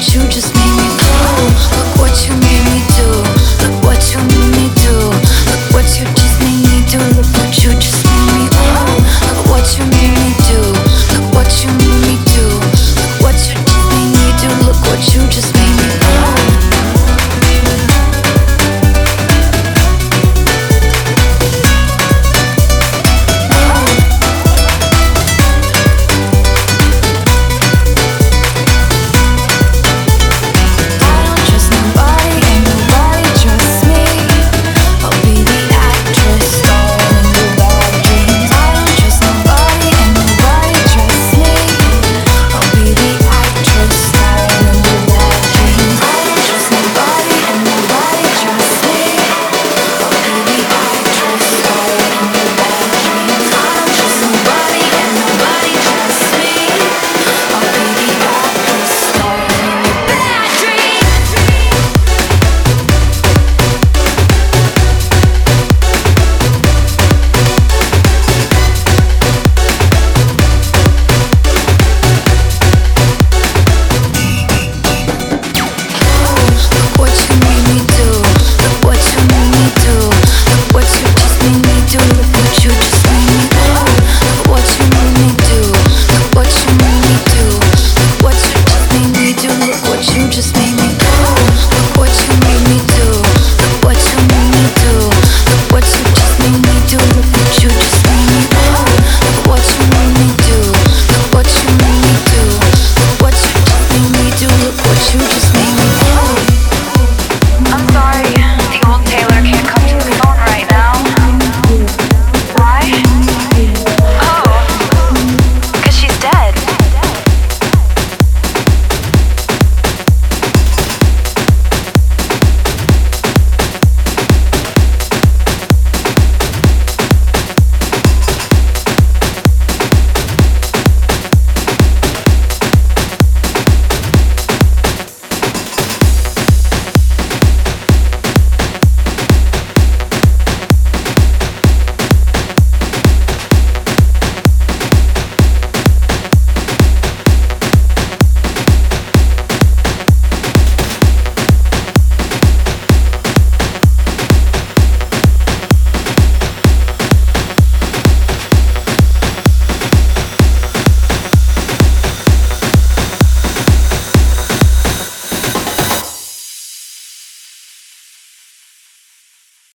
but you just